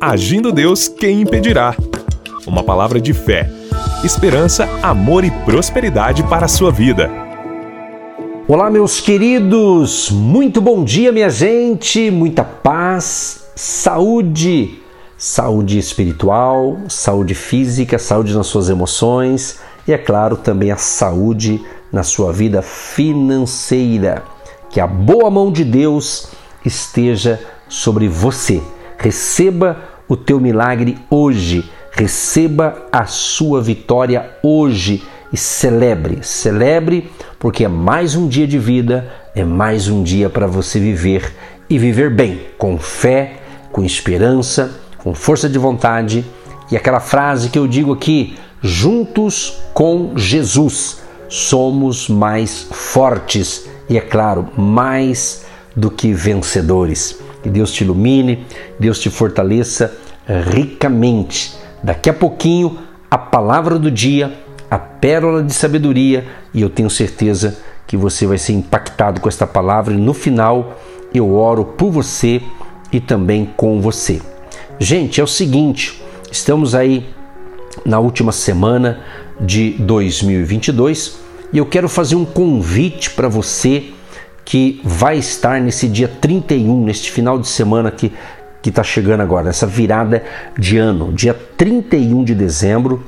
Agindo Deus, quem impedirá? Uma palavra de fé, esperança, amor e prosperidade para a sua vida. Olá, meus queridos, muito bom dia, minha gente, muita paz, saúde, saúde espiritual, saúde física, saúde nas suas emoções e, é claro, também a saúde na sua vida financeira. Que a boa mão de Deus esteja sobre você. Receba o teu milagre hoje, receba a sua vitória hoje. E celebre, celebre, porque é mais um dia de vida, é mais um dia para você viver e viver bem, com fé, com esperança, com força de vontade. E aquela frase que eu digo aqui, juntos com Jesus somos mais fortes e, é claro, mais do que vencedores. Que Deus te ilumine, Deus te fortaleça ricamente. Daqui a pouquinho, a palavra do dia, a pérola de sabedoria, e eu tenho certeza que você vai ser impactado com esta palavra. E no final, eu oro por você e também com você. Gente, é o seguinte, estamos aí na última semana de 2022 e eu quero fazer um convite para você que vai estar nesse dia 31, neste final de semana que que está chegando agora, nessa virada de ano, dia 31 de dezembro,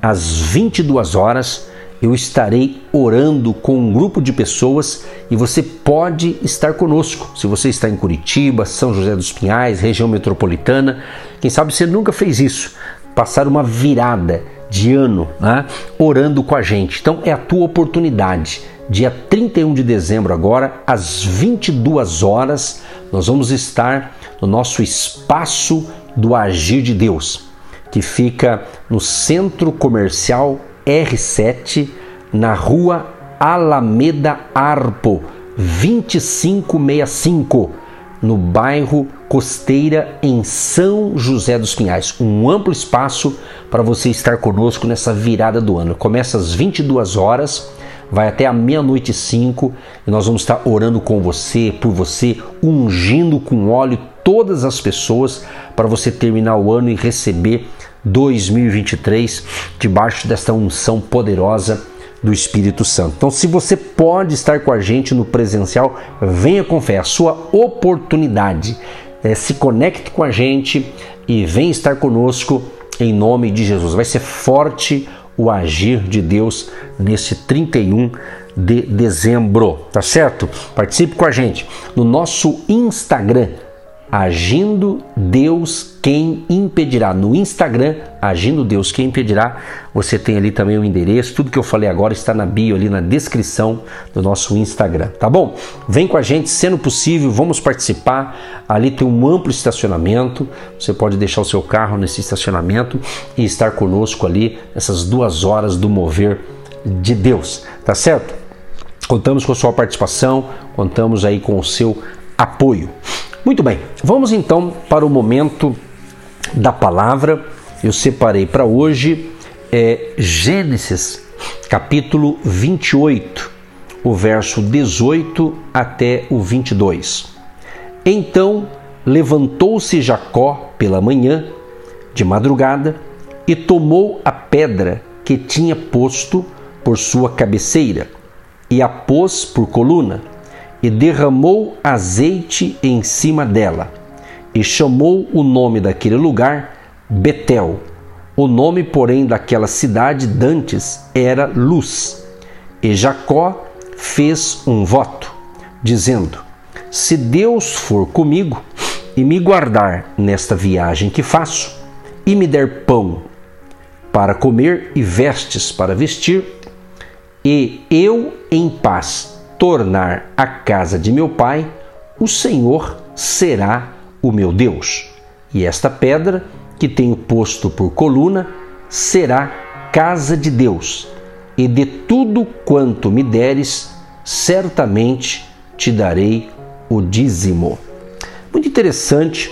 às 22 horas, eu estarei orando com um grupo de pessoas e você pode estar conosco. Se você está em Curitiba, São José dos Pinhais, região metropolitana, quem sabe você nunca fez isso, passar uma virada de ano né, orando com a gente. Então é a tua oportunidade. Dia 31 de dezembro, agora, às 22 horas, nós vamos estar no nosso espaço do Agir de Deus, que fica no Centro Comercial R7, na rua Alameda Arpo, 2565 no bairro Costeira, em São José dos Pinhais. Um amplo espaço para você estar conosco nessa virada do ano. Começa às 22 horas, vai até a meia-noite e cinco e nós vamos estar orando com você, por você, ungindo com óleo todas as pessoas para você terminar o ano e receber 2023 debaixo desta unção poderosa do Espírito Santo. Então, se você pode estar com a gente no presencial, venha fé, a sua oportunidade. É, se conecte com a gente e venha estar conosco em nome de Jesus. Vai ser forte o agir de Deus nesse 31 de dezembro, tá certo? Participe com a gente no nosso Instagram Agindo Deus Quem Impedirá. No Instagram, Agindo Deus Quem Impedirá, você tem ali também o endereço. Tudo que eu falei agora está na bio, ali na descrição do nosso Instagram, tá bom? Vem com a gente, sendo possível, vamos participar. Ali tem um amplo estacionamento. Você pode deixar o seu carro nesse estacionamento e estar conosco ali nessas duas horas do mover de Deus, tá certo? Contamos com a sua participação, contamos aí com o seu apoio. Muito bem, vamos então para o momento da palavra. Eu separei para hoje é, Gênesis capítulo 28, o verso 18 até o 22. Então levantou-se Jacó pela manhã, de madrugada, e tomou a pedra que tinha posto por sua cabeceira, e a pôs por coluna e derramou azeite em cima dela, e chamou o nome daquele lugar Betel. O nome, porém, daquela cidade dantes era Luz. E Jacó fez um voto, dizendo: Se Deus for comigo e me guardar nesta viagem que faço, e me der pão para comer e vestes para vestir, e eu em paz tornar a casa de meu pai, o Senhor será o meu Deus. E esta pedra que tenho posto por coluna será casa de Deus. E de tudo quanto me deres, certamente te darei o dízimo. Muito interessante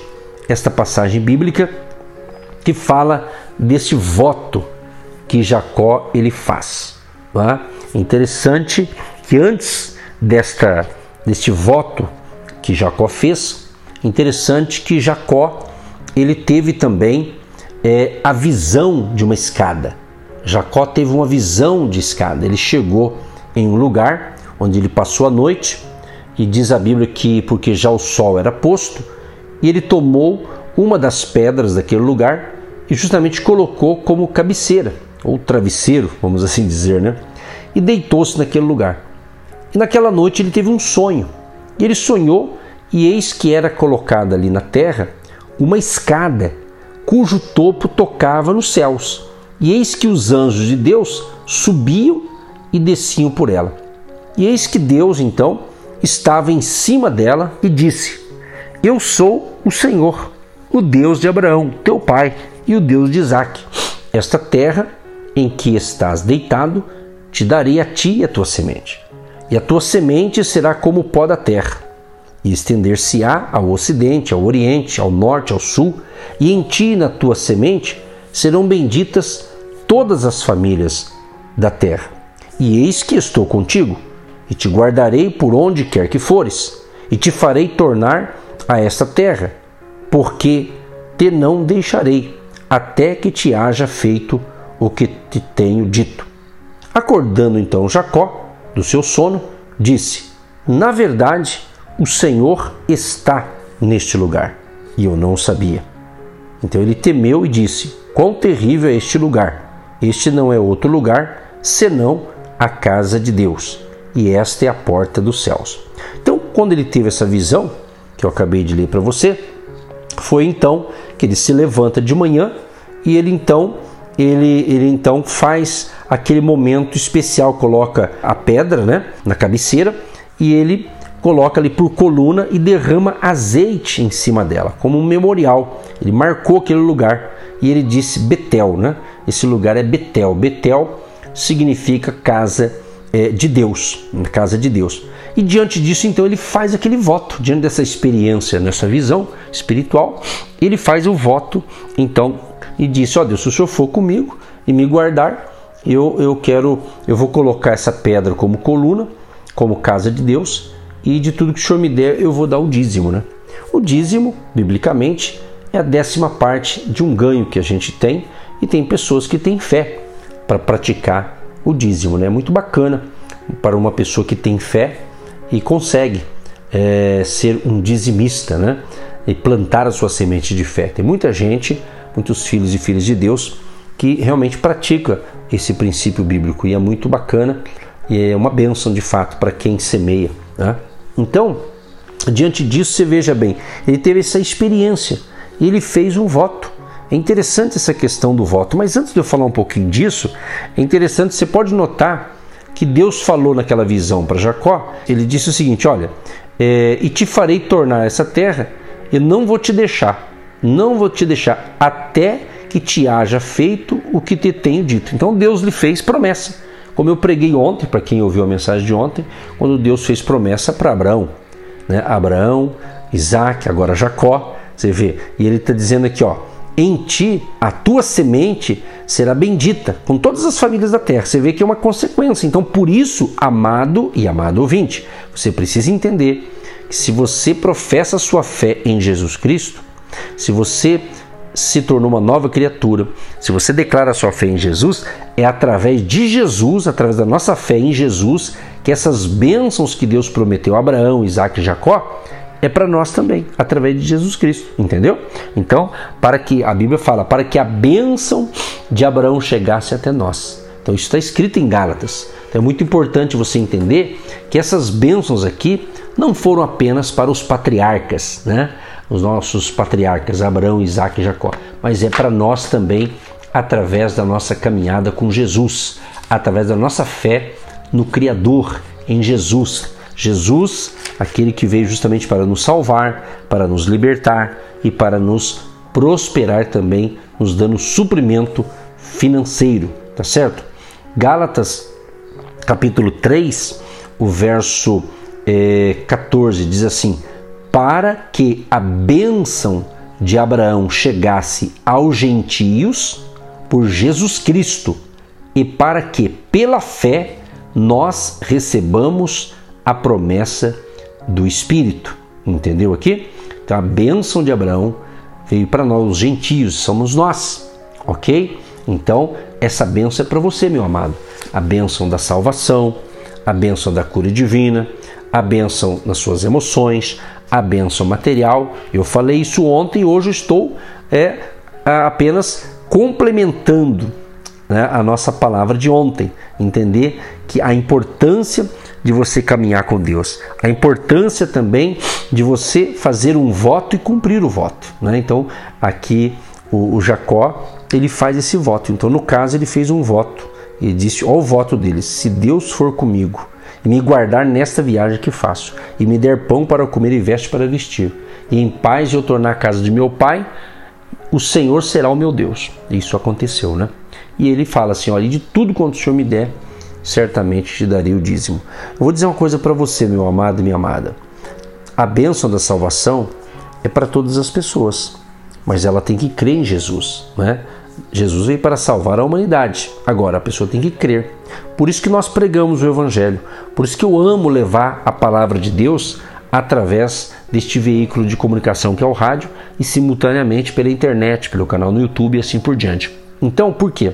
esta passagem bíblica que fala desse voto que Jacó ele faz. Tá? Interessante que antes desta deste voto que Jacó fez, interessante que Jacó ele teve também é, a visão de uma escada. Jacó teve uma visão de escada. Ele chegou em um lugar onde ele passou a noite e diz a Bíblia que porque já o sol era posto, e ele tomou uma das pedras daquele lugar e justamente colocou como cabeceira ou travesseiro, vamos assim dizer, né? E deitou-se naquele lugar. E naquela noite ele teve um sonho. E ele sonhou e eis que era colocada ali na terra uma escada cujo topo tocava nos céus. E eis que os anjos de Deus subiam e desciam por ela. E eis que Deus então estava em cima dela e disse: Eu sou o Senhor, o Deus de Abraão, teu pai, e o Deus de Isaque. Esta terra em que estás deitado, te darei a ti e a tua semente. E a tua semente será como o pó da terra, e estender-se-á ao ocidente, ao oriente, ao norte, ao sul, e em ti e na tua semente serão benditas todas as famílias da terra. E eis que estou contigo, e te guardarei por onde quer que fores, e te farei tornar a esta terra, porque te não deixarei, até que te haja feito o que te tenho dito. Acordando então Jacó do seu sono, disse: Na verdade, o Senhor está neste lugar, e eu não sabia. Então ele temeu e disse: Quão terrível é este lugar! Este não é outro lugar senão a casa de Deus, e esta é a porta dos céus. Então, quando ele teve essa visão, que eu acabei de ler para você, foi então que ele se levanta de manhã e ele então ele, ele então faz aquele momento especial, coloca a pedra né, na cabeceira e ele coloca ali por coluna e derrama azeite em cima dela, como um memorial. Ele marcou aquele lugar e ele disse Betel, né? Esse lugar é Betel. Betel significa casa é, de Deus, casa de Deus. E diante disso, então, ele faz aquele voto, diante dessa experiência, nessa visão espiritual, ele faz o voto, então, e disse: Ó oh, Deus, se o Senhor for comigo e me guardar, eu, eu quero, eu vou colocar essa pedra como coluna, como casa de Deus, e de tudo que o Senhor me der, eu vou dar o dízimo, né? O dízimo, biblicamente, é a décima parte de um ganho que a gente tem, e tem pessoas que têm fé para praticar o dízimo, né? É muito bacana para uma pessoa que tem fé e consegue é, ser um dizimista, né? E plantar a sua semente de fé. Tem muita gente muitos filhos e filhas de Deus que realmente pratica esse princípio bíblico e é muito bacana e é uma bênção de fato para quem semeia. Né? Então, diante disso, você veja bem, ele teve essa experiência e ele fez um voto. É interessante essa questão do voto, mas antes de eu falar um pouquinho disso, é interessante, você pode notar que Deus falou naquela visão para Jacó, ele disse o seguinte: Olha, é, e te farei tornar essa terra, eu não vou te deixar, não vou te deixar até que te haja feito o que te tenho dito. Então Deus lhe fez promessa. Como eu preguei ontem, para quem ouviu a mensagem de ontem, quando Deus fez promessa para Abraão. Né? Abraão, Isaac, agora Jacó. Você vê, e ele está dizendo aqui, ó, em ti a tua semente será bendita com todas as famílias da terra. Você vê que é uma consequência. Então, por isso, amado e amado ouvinte, você precisa entender que se você professa sua fé em Jesus Cristo, se você se tornou uma nova criatura, se você declara sua fé em Jesus, é através de Jesus, através da nossa fé em Jesus, que essas bênçãos que Deus prometeu a Abraão, Isaac e Jacó, é para nós também, através de Jesus Cristo, entendeu? Então, para que a Bíblia fala, para que a bênção de Abraão chegasse até nós. Então, isso está escrito em Gálatas. Então, é muito importante você entender que essas bênçãos aqui não foram apenas para os patriarcas, né? Os nossos patriarcas Abraão, Isaac e Jacó, mas é para nós também através da nossa caminhada com Jesus, através da nossa fé no Criador, em Jesus. Jesus, aquele que veio justamente para nos salvar, para nos libertar e para nos prosperar também, nos dando suprimento financeiro, tá certo? Gálatas, capítulo 3, o verso é, eh, 14 diz assim: para que a bênção de Abraão chegasse aos gentios por Jesus Cristo e para que, pela fé, nós recebamos a promessa do Espírito. Entendeu aqui? Então, a bênção de Abraão veio para nós, os gentios, somos nós, ok? Então, essa benção é para você, meu amado. A benção da salvação, a benção da cura divina, a benção nas suas emoções, a benção material. Eu falei isso ontem e hoje estou é, apenas complementando né, a nossa palavra de ontem. Entender que a importância de você caminhar com Deus, a importância também de você fazer um voto e cumprir o voto. Né? Então, aqui o, o Jacó ele faz esse voto. Então, no caso, ele fez um voto. Ele disse: Ó, o voto dele: se Deus for comigo e me guardar nesta viagem que faço, e me der pão para comer e veste para vestir, e em paz eu tornar a casa de meu pai, o Senhor será o meu Deus. Isso aconteceu, né? E ele fala assim: olha, de tudo quanto o Senhor me der, certamente te darei o dízimo. Eu vou dizer uma coisa para você, meu amado e minha amada. A bênção da salvação é para todas as pessoas, mas ela tem que crer em Jesus, né? Jesus veio para salvar a humanidade. Agora a pessoa tem que crer. Por isso que nós pregamos o Evangelho. Por isso que eu amo levar a palavra de Deus através deste veículo de comunicação que é o rádio e simultaneamente pela internet, pelo canal no YouTube e assim por diante. Então, por quê?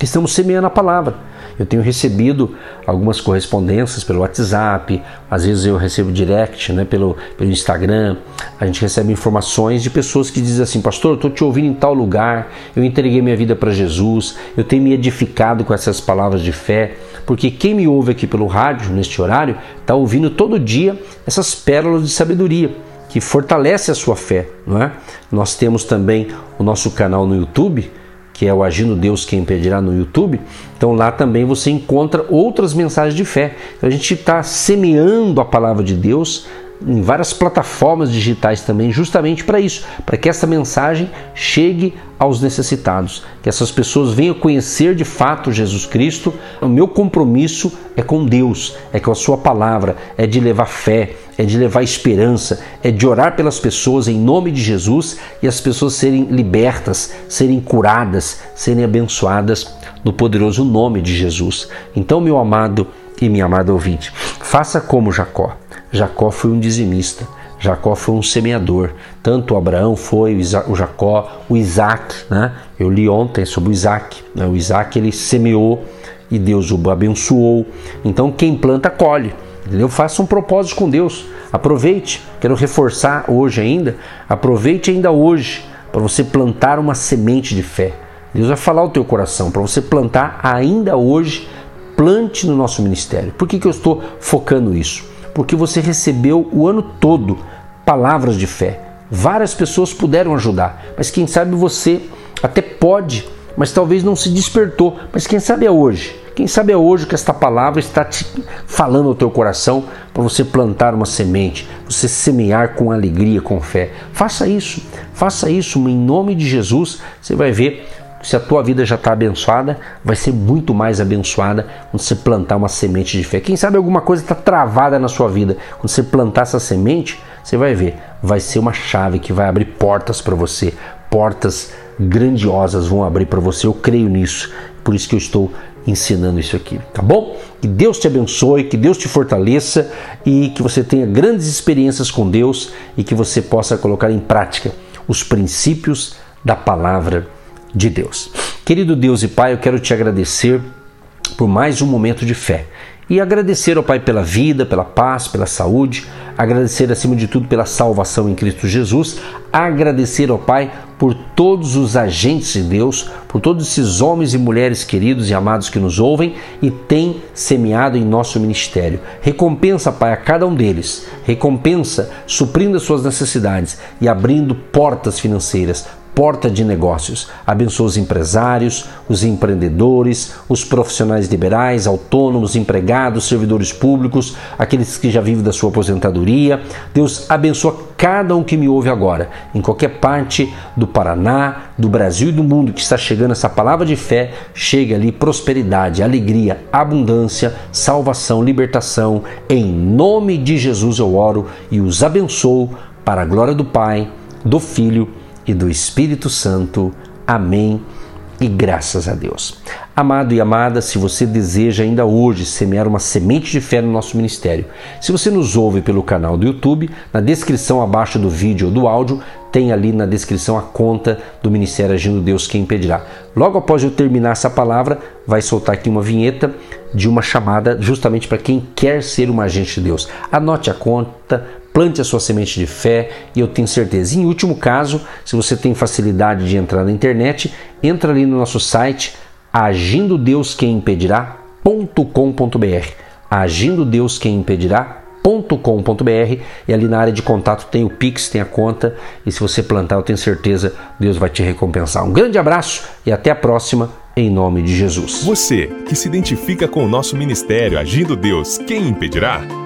Estamos semeando a palavra. Eu tenho recebido algumas correspondências pelo WhatsApp, às vezes eu recebo direct né, pelo, pelo Instagram. A gente recebe informações de pessoas que dizem assim: Pastor, eu estou te ouvindo em tal lugar, eu entreguei minha vida para Jesus, eu tenho me edificado com essas palavras de fé. Porque quem me ouve aqui pelo rádio, neste horário, está ouvindo todo dia essas pérolas de sabedoria que fortalece a sua fé, não é? Nós temos também o nosso canal no YouTube que é o Agindo Deus Quem Impedirá no YouTube. Então lá também você encontra outras mensagens de fé. Então, a gente está semeando a palavra de Deus em várias plataformas digitais também, justamente para isso, para que essa mensagem chegue aos necessitados, que essas pessoas venham conhecer de fato Jesus Cristo. O meu compromisso é com Deus, é com a Sua palavra, é de levar fé, é de levar esperança, é de orar pelas pessoas em nome de Jesus e as pessoas serem libertas, serem curadas, serem abençoadas no poderoso nome de Jesus. Então, meu amado e minha amada ouvinte, faça como Jacó Jacó foi um dizimista, Jacó foi um semeador. Tanto Abraão foi, o Jacó, o Isaac, né? Eu li ontem sobre o Isaac. Né? O Isaac ele semeou e Deus o abençoou. Então quem planta colhe. Entendeu? Faça um propósito com Deus. Aproveite. Quero reforçar hoje ainda. Aproveite ainda hoje para você plantar uma semente de fé. Deus vai falar o teu coração para você plantar ainda hoje. Plante no nosso ministério. Por que, que eu estou focando isso? Porque você recebeu o ano todo palavras de fé. Várias pessoas puderam ajudar, mas quem sabe você até pode, mas talvez não se despertou. Mas quem sabe é hoje. Quem sabe é hoje que esta palavra está te falando ao teu coração para você plantar uma semente, você semear com alegria, com fé. Faça isso, faça isso em nome de Jesus. Você vai ver se a tua vida já está abençoada, vai ser muito mais abençoada quando você plantar uma semente de fé. Quem sabe alguma coisa está travada na sua vida. Quando você plantar essa semente, você vai ver, vai ser uma chave que vai abrir portas para você. Portas grandiosas vão abrir para você. Eu creio nisso. Por isso que eu estou ensinando isso aqui, tá bom? Que Deus te abençoe, que Deus te fortaleça e que você tenha grandes experiências com Deus e que você possa colocar em prática os princípios da palavra de Deus. Querido Deus e Pai, eu quero te agradecer por mais um momento de fé. E agradecer ao Pai pela vida, pela paz, pela saúde, agradecer acima de tudo pela salvação em Cristo Jesus, agradecer ao Pai por todos os agentes de Deus, por todos esses homens e mulheres queridos e amados que nos ouvem e têm semeado em nosso ministério. Recompensa, Pai, a cada um deles, recompensa suprindo as suas necessidades e abrindo portas financeiras porta de negócios. Abençoa os empresários, os empreendedores, os profissionais liberais, autônomos, empregados, servidores públicos, aqueles que já vivem da sua aposentadoria. Deus abençoa cada um que me ouve agora, em qualquer parte do Paraná, do Brasil e do mundo que está chegando essa palavra de fé, chega ali prosperidade, alegria, abundância, salvação, libertação. Em nome de Jesus eu oro e os abençoo para a glória do Pai, do Filho e do Espírito Santo. Amém. E graças a Deus. Amado e amada, se você deseja ainda hoje semear uma semente de fé no nosso ministério, se você nos ouve pelo canal do YouTube, na descrição abaixo do vídeo ou do áudio tem ali na descrição a conta do Ministério Agindo Deus Quem Impedirá. Logo após eu terminar essa palavra, vai soltar aqui uma vinheta de uma chamada justamente para quem quer ser um agente de Deus. Anote a conta, plante a sua semente de fé e eu tenho certeza. Em último caso, se você tem facilidade de entrar na internet, entra ali no nosso site agindo Deus quem impedirá.com.br. Agindo Deus quem impedirá.com.br e ali na área de contato tem o Pix, tem a conta e se você plantar, eu tenho certeza Deus vai te recompensar. Um grande abraço e até a próxima em nome de Jesus. Você que se identifica com o nosso ministério Agindo Deus, quem impedirá?